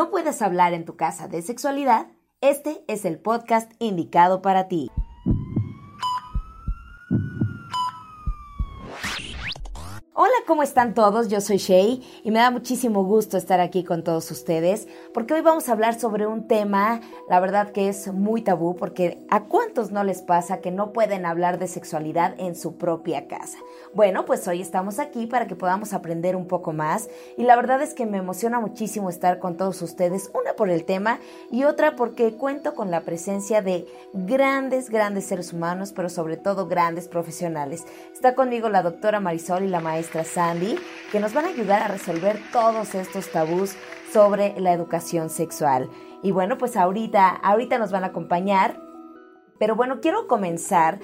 ¿No puedes hablar en tu casa de sexualidad? Este es el podcast indicado para ti. Hola, ¿cómo están todos? Yo soy Shay y me da muchísimo gusto estar aquí con todos ustedes porque hoy vamos a hablar sobre un tema, la verdad que es muy tabú porque a cuántos no les pasa que no pueden hablar de sexualidad en su propia casa. Bueno, pues hoy estamos aquí para que podamos aprender un poco más y la verdad es que me emociona muchísimo estar con todos ustedes, una por el tema y otra porque cuento con la presencia de grandes, grandes seres humanos, pero sobre todo grandes profesionales. Está conmigo la doctora Marisol y la maestra Sandy, que nos van a ayudar a resolver todos estos tabús sobre la educación sexual. Y bueno, pues ahorita, ahorita nos van a acompañar. Pero bueno, quiero comenzar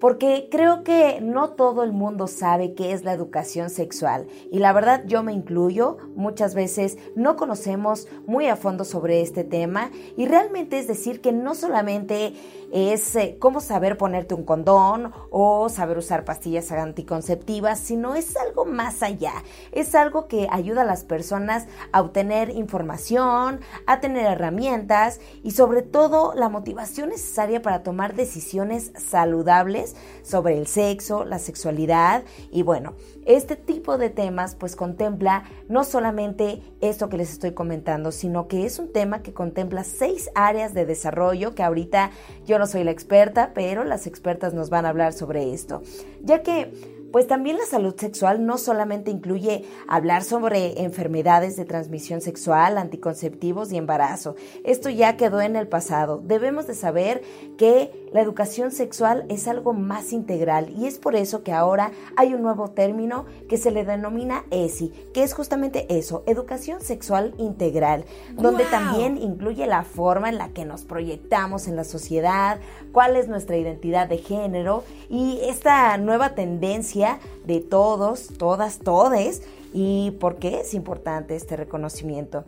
porque creo que no todo el mundo sabe qué es la educación sexual y la verdad yo me incluyo, muchas veces no conocemos muy a fondo sobre este tema y realmente es decir que no solamente es eh, cómo saber ponerte un condón o saber usar pastillas anticonceptivas, sino es algo más allá, es algo que ayuda a las personas a obtener información, a tener herramientas y sobre todo la motivación necesaria para tomar decisiones saludables sobre el sexo, la sexualidad y bueno, este tipo de temas pues contempla no solamente esto que les estoy comentando, sino que es un tema que contempla seis áreas de desarrollo que ahorita yo no soy la experta, pero las expertas nos van a hablar sobre esto, ya que pues también la salud sexual no solamente incluye hablar sobre enfermedades de transmisión sexual, anticonceptivos y embarazo. Esto ya quedó en el pasado. Debemos de saber que la educación sexual es algo más integral y es por eso que ahora hay un nuevo término que se le denomina ESI, que es justamente eso, educación sexual integral, donde también incluye la forma en la que nos proyectamos en la sociedad, cuál es nuestra identidad de género y esta nueva tendencia de todos, todas, todes y por qué es importante este reconocimiento.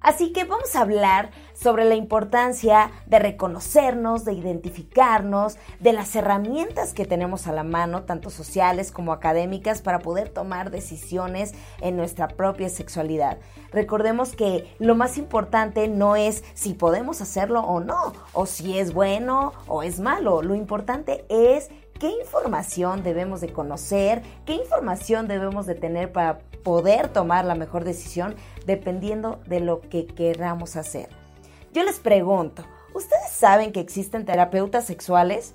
Así que vamos a hablar sobre la importancia de reconocernos, de identificarnos, de las herramientas que tenemos a la mano, tanto sociales como académicas, para poder tomar decisiones en nuestra propia sexualidad. Recordemos que lo más importante no es si podemos hacerlo o no, o si es bueno o es malo. Lo importante es qué información debemos de conocer, qué información debemos de tener para poder tomar la mejor decisión dependiendo de lo que queramos hacer. Yo les pregunto, ¿ustedes saben que existen terapeutas sexuales?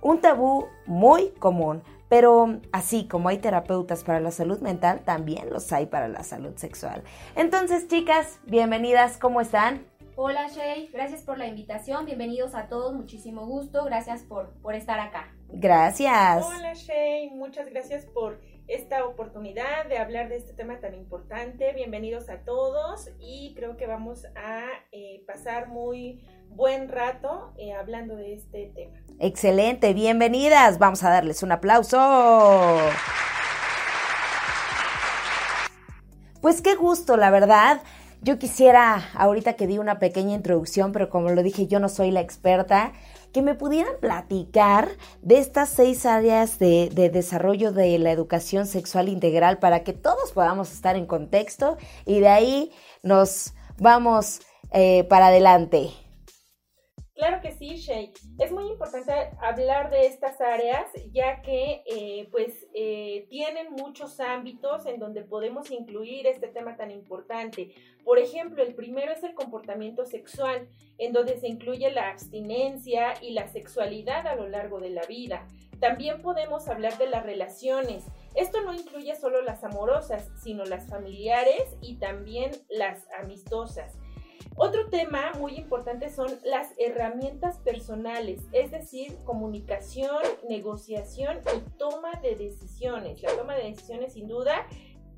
Un tabú muy común, pero así como hay terapeutas para la salud mental, también los hay para la salud sexual. Entonces, chicas, bienvenidas, ¿cómo están? Hola Shay, gracias por la invitación, bienvenidos a todos, muchísimo gusto, gracias por, por estar acá. Gracias. Hola Shay, muchas gracias por esta oportunidad de hablar de este tema tan importante. Bienvenidos a todos y creo que vamos a eh, pasar muy buen rato eh, hablando de este tema. Excelente, bienvenidas. Vamos a darles un aplauso. Pues qué gusto, la verdad. Yo quisiera, ahorita que di una pequeña introducción, pero como lo dije, yo no soy la experta, que me pudieran platicar de estas seis áreas de, desarrollo de la educación sexual integral para que todos podamos estar en contexto y de ahí nos vamos eh, para adelante. Claro que sí, Shay. Es muy importante hablar de estas áreas ya que eh, pues eh, tienen muchos ámbitos en donde podemos incluir este tema tan importante. Por ejemplo, el primero es el comportamiento sexual, en donde se incluye la abstinencia y la sexualidad a lo largo de la vida. También podemos hablar de las relaciones. Esto no incluye solo las amorosas, sino las familiares y también las amistosas. Otro tema muy importante son las herramientas personales, es decir, comunicación, negociación y toma de decisiones. La toma de decisiones sin duda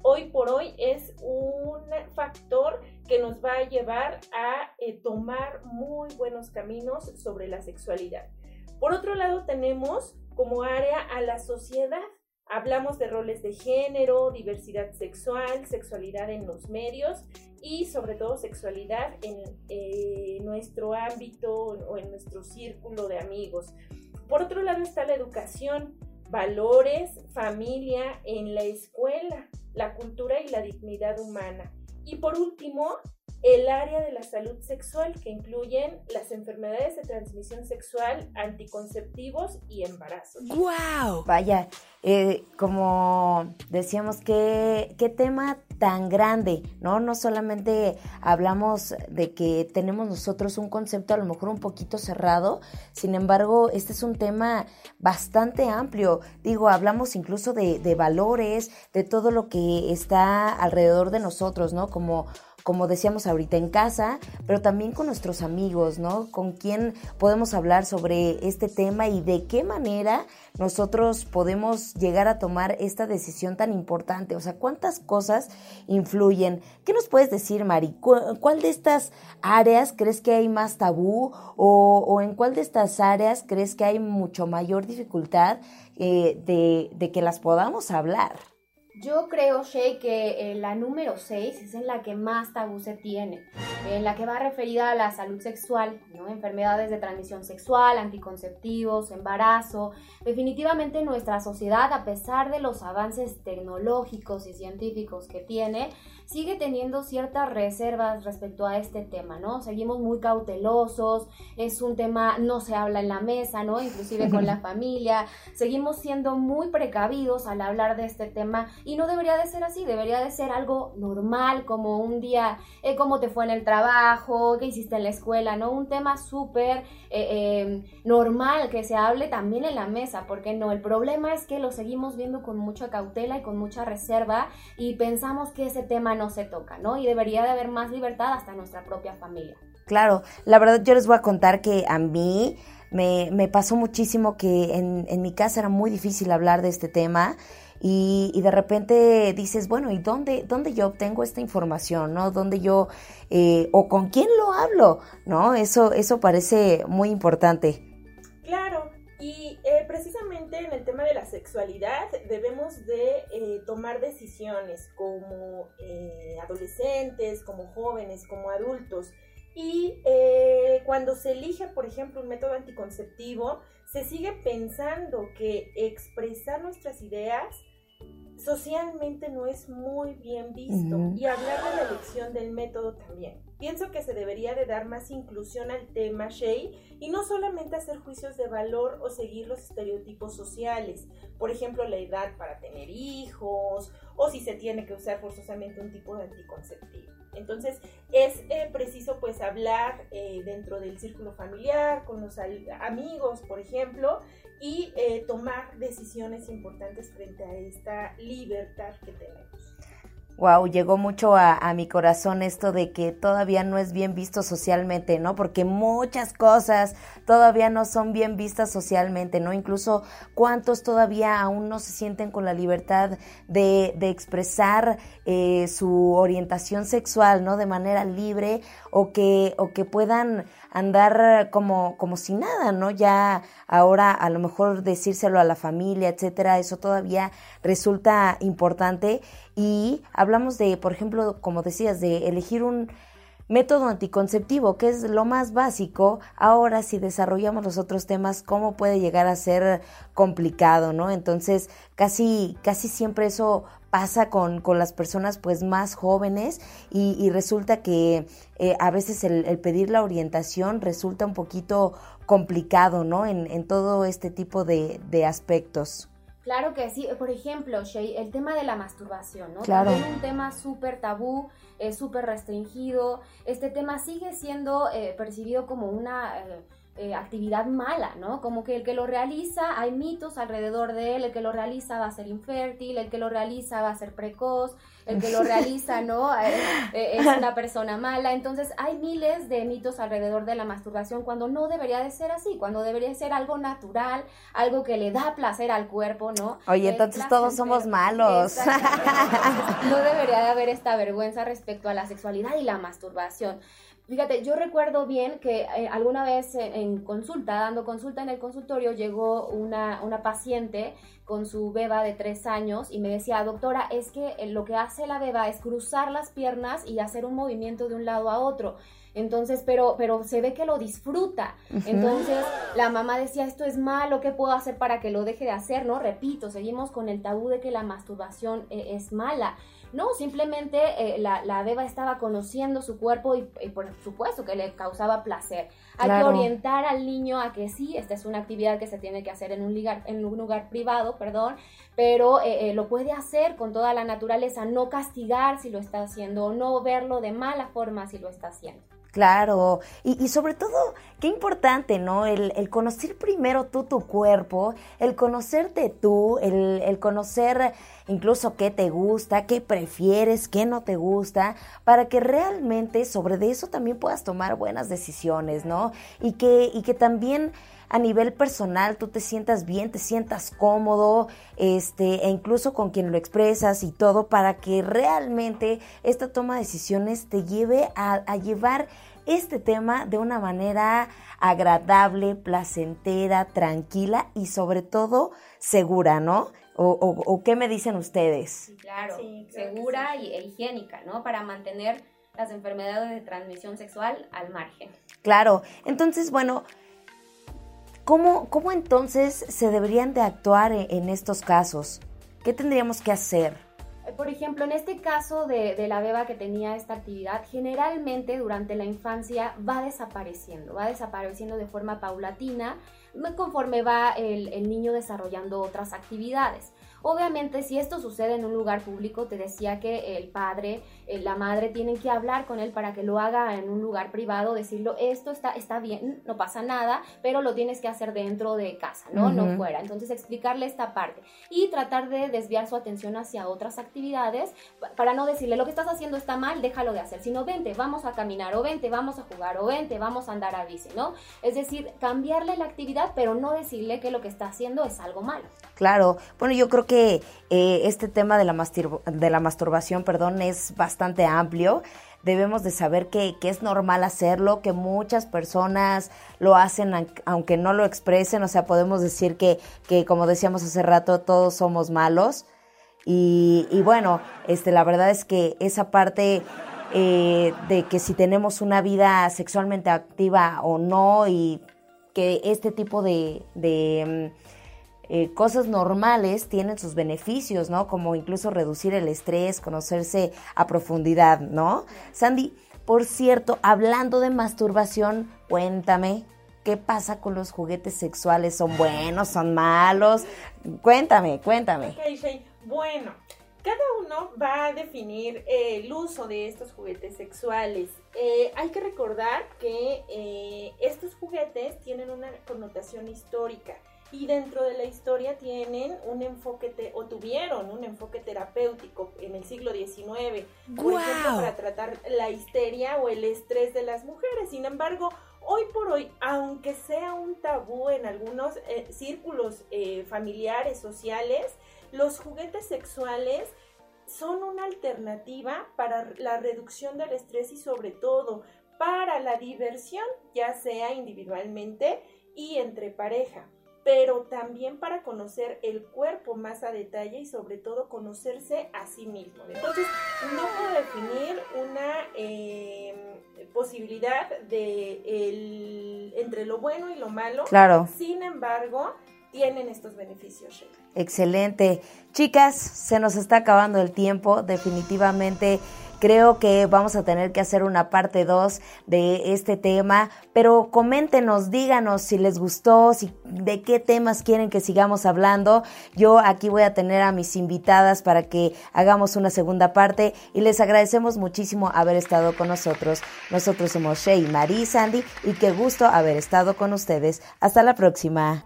hoy por hoy es un factor que nos va a llevar a eh, tomar muy buenos caminos sobre la sexualidad. Por otro lado tenemos como área a la sociedad. Hablamos de roles de género, diversidad sexual, sexualidad en los medios y sobre todo sexualidad en eh, nuestro ámbito o en nuestro círculo de amigos. Por otro lado está la educación, valores, familia en la escuela, la cultura y la dignidad humana. Y por último, el área de la salud sexual, que incluyen las enfermedades de transmisión sexual, anticonceptivos y embarazos. ¡Wow! Vaya, eh, como decíamos, qué, qué tema tan grande, ¿no? No solamente hablamos de que tenemos nosotros un concepto a lo mejor un poquito cerrado, sin embargo, este es un tema bastante amplio. Digo, hablamos incluso de, de valores, de todo lo que está alrededor de nosotros, ¿no? Como como decíamos ahorita, en casa, pero también con nuestros amigos, ¿no? Con quién podemos hablar sobre este tema y de qué manera nosotros podemos llegar a tomar esta decisión tan importante. O sea, ¿cuántas cosas influyen? ¿Qué nos puedes decir, Mari? ¿Cuál de estas áreas crees que hay más tabú o, en cuál de estas áreas crees que hay mucho mayor dificultad eh, de, de que las podamos hablar? Yo creo, Shay, que eh, la número 6 es en la que más tabú se tiene, en la que va referida a la salud sexual, ¿no? enfermedades de transmisión sexual, anticonceptivos, embarazo. Definitivamente nuestra sociedad, a pesar de los avances tecnológicos y científicos que tiene, sigue teniendo ciertas reservas respecto a este tema, ¿no? Seguimos muy cautelosos, es un tema, no se habla en la mesa, ¿no? Inclusive con la familia, seguimos siendo muy precavidos al hablar de este tema y no debería de ser así, debería de ser algo normal, como un día, eh, cómo te fue en el trabajo, qué hiciste en la escuela, ¿no? Un tema súper eh, em, normal que se hable también en la mesa, porque no, el problema es que lo seguimos viendo con mucha cautela y con mucha reserva y pensamos que ese tema no se toca, ¿no? Y debería de haber más libertad hasta nuestra propia familia. Claro, la verdad yo les voy a contar que a mí me, me pasó muchísimo que en, en, mi casa era muy difícil hablar de este tema y, y, de repente dices, bueno, ¿y dónde, dónde yo obtengo esta información? ¿No? ¿Dónde yo, eh, o con quién lo hablo? ¿No? Eso, eso parece muy importante. Claro, y eh, precisamente en el tema de la sexualidad debemos de eh, tomar decisiones como eh, adolescentes, como jóvenes, como adultos. Y cuando se elige, por ejemplo, un método anticonceptivo, se sigue pensando que expresar nuestras ideas socialmente no es muy bien visto y hablar de la elección del método también. Pienso que se debería de dar más inclusión al tema Shay y no solamente hacer juicios de valor o seguir los estereotipos sociales, por ejemplo la edad para tener hijos o si se tiene que usar forzosamente un tipo de anticonceptivo. Entonces es eh, preciso pues hablar eh, dentro del círculo familiar, con los amigos, por ejemplo, y eh, tomar decisiones importantes frente a esta libertad que tenemos. Wow, llegó mucho a, mi corazón esto de que todavía no es bien visto socialmente, ¿no? Porque muchas cosas todavía no son bien vistas socialmente, ¿no? Incluso cuántos todavía aún no se sienten con la libertad de, de expresar eh, su orientación sexual, ¿no? De manera libre o que, o que puedan andar como, como si nada, ¿no? Ya ahora a lo mejor decírselo a la familia, etcétera, eso todavía resulta importante. Y hablamos de, por ejemplo, como decías, de elegir un método anticonceptivo, que es lo más básico. Ahora, si desarrollamos los otros temas, cómo puede llegar a ser complicado, ¿no? Entonces, casi, casi siempre eso pasa con, con las personas pues más jóvenes y, resulta que eh, a veces el, pedir la orientación resulta un poquito complicado, ¿no? En, en todo este tipo de, de aspectos. Claro que sí. Por ejemplo, Shay, el tema de la masturbación, ¿no? Claro. También un tema súper tabú, es súper restringido. Este tema sigue siendo eh, percibido como una... Eh, eh, actividad mala, ¿no? Como que el que lo realiza, hay mitos alrededor de él, el que lo realiza va a ser infértil, el que lo realiza va a ser precoz, el que lo realiza, ¿no? Eh, eh, es una persona mala. Entonces hay miles de mitos alrededor de la masturbación cuando no debería de ser así, cuando debería ser algo natural, algo que le da placer al cuerpo, ¿no? Oye, entonces todos somos malos. no debería de haber esta vergüenza respecto a la sexualidad y la masturbación. Fíjate, yo recuerdo bien que eh, alguna vez en, consulta, dando consulta en el consultorio, llegó una, una, paciente con su beba de tres años y me decía, doctora, es que eh, lo que hace la beba es cruzar las piernas y hacer un movimiento de un lado a otro. Entonces, pero, pero se ve que lo disfruta. Entonces, la mamá decía, esto es malo, ¿qué puedo hacer para que lo deje de hacer? No, repito, seguimos con el tabú de que la masturbación eh, es mala. No, simplemente eh, la, la, beba estaba conociendo su cuerpo y, por supuesto que le causaba placer. Hay que orientar al niño a que sí, esta es una actividad que se tiene que hacer en un lugar, en un lugar privado, perdón, pero eh, eh, lo puede hacer con toda la naturaleza, no castigar si lo está haciendo o no verlo de mala forma si lo está haciendo. Claro, y, sobre todo, qué importante, ¿no? El, conocer primero tú tu cuerpo, el conocerte tú, el, el, conocer incluso qué te gusta, qué prefieres, qué no te gusta, para que realmente sobre de eso también puedas tomar buenas decisiones, ¿no? Y que, y que también a nivel personal tú te sientas bien, te sientas cómodo, este, e incluso con quien lo expresas y todo, para que realmente esta toma de decisiones te lleve a, a llevar este tema de una manera agradable, placentera, tranquila y sobre todo segura, ¿no? ¿O, qué me dicen ustedes? claro, segura y, e higiénica, ¿no? Para mantener las enfermedades de transmisión sexual al margen. Claro, entonces, bueno, ¿Cómo, ¿Cómo, entonces se deberían de actuar e, en, estos casos? ¿Qué tendríamos que hacer? Por ejemplo, en este caso de, la beba que tenía esta actividad, generalmente durante la infancia va desapareciendo, va desapareciendo de forma paulatina conforme va el niño desarrollando otras actividades. Obviamente, si esto sucede en un lugar público, te decía que el padre, eh, la madre tienen que hablar con él para que lo haga en un lugar privado, decirlo, esto está, está bien, no pasa nada, pero lo tienes que hacer dentro de casa, ¿no? No fuera. Entonces, explicarle esta parte y tratar de desviar su atención hacia otras actividades para no decirle, lo que estás haciendo está mal, déjalo de hacer, sino vente, vamos a caminar, o vente, vamos a jugar, o vente, vamos a andar a bici, ¿no? Es decir, cambiarle la actividad, pero no decirle que lo que está haciendo es algo malo. Claro, bueno, yo creo que eh, este tema de la, de la masturbación, perdón, es bastante amplio. Debemos de saber que, es normal hacerlo, que muchas personas lo hacen aunque no lo expresen, o sea, podemos decir que, que como decíamos hace rato, todos somos malos. Y, bueno, este, la verdad es que esa parte eh, de que si tenemos una vida sexualmente activa o no y que este tipo de, de mm, eh, cosas normales tienen sus beneficios, ¿no? Como incluso reducir el estrés, conocerse a profundidad, ¿no? Sandy, por cierto, hablando de masturbación, cuéntame, ¿qué pasa con los juguetes sexuales? ¿Son buenos? ¿Son malos? Cuéntame, cuéntame. Bueno, cada uno va a definir el uso de estos juguetes sexuales. Eh, hay que recordar que eh, estos juguetes tienen una connotación histórica y dentro de la historia tienen un enfoque o tuvieron un enfoque terapéutico en el siglo XIX, por ejemplo, para tratar la histeria o el estrés de las mujeres. Sin embargo, hoy por hoy, aunque sea un tabú en algunos eh, círculos eh, familiares, sociales, los juguetes sexuales son una alternativa para la reducción del estrés y sobre todo para la diversión, ya sea individualmente y entre pareja pero también para conocer el cuerpo más a detalle y sobre todo conocerse a sí mismo. Entonces, no puedo definir una em, posibilidad de entre lo bueno y lo malo. Claro. Sin embargo, tienen estos beneficios. Excelente. Chicas, se nos está acabando el tiempo. Definitivamente creo que vamos a tener que hacer una parte 2 de este tema, pero coméntenos, díganos si les gustó, si de qué temas quieren que sigamos hablando. Yo aquí voy a tener a mis invitadas para que hagamos una segunda parte y les agradecemos muchísimo haber estado con nosotros. Nosotros somos Shay, Marie Sandy y qué gusto haber estado con ustedes. Hasta la próxima.